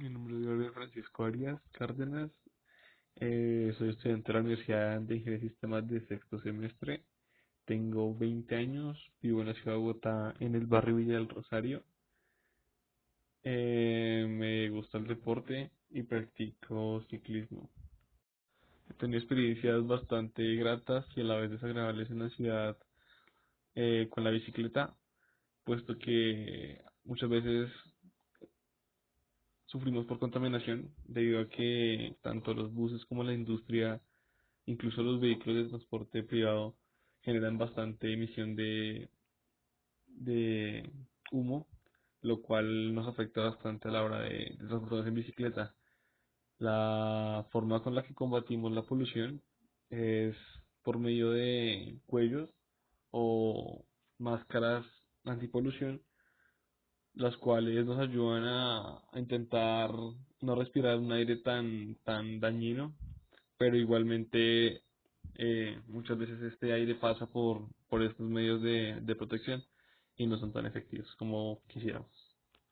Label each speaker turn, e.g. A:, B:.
A: Mi nombre es Gabriel Francisco Arias Cárdenas. Eh, soy estudiante de la Universidad de Ingeniería de Sistemas de sexto semestre. Tengo 20 años, vivo en la ciudad de Bogotá, en el barrio Villa del Rosario. Eh, me gusta el deporte y practico ciclismo. He tenido experiencias bastante gratas y a la vez desagradables en la ciudad eh, con la bicicleta, puesto que muchas veces sufrimos por contaminación debido a que tanto los buses como la industria, incluso los vehículos de transporte privado, generan bastante emisión de, de humo, lo cual nos afecta bastante a la hora de, de transportarnos en bicicleta. La forma con la que combatimos la polución es por medio de cuellos o máscaras antipolución las cuales nos ayudan a, intentar no respirar un aire tan, tan dañino, pero igualmente eh, muchas veces este aire pasa por, por estos medios de, de protección y no son tan efectivos como quisiéramos.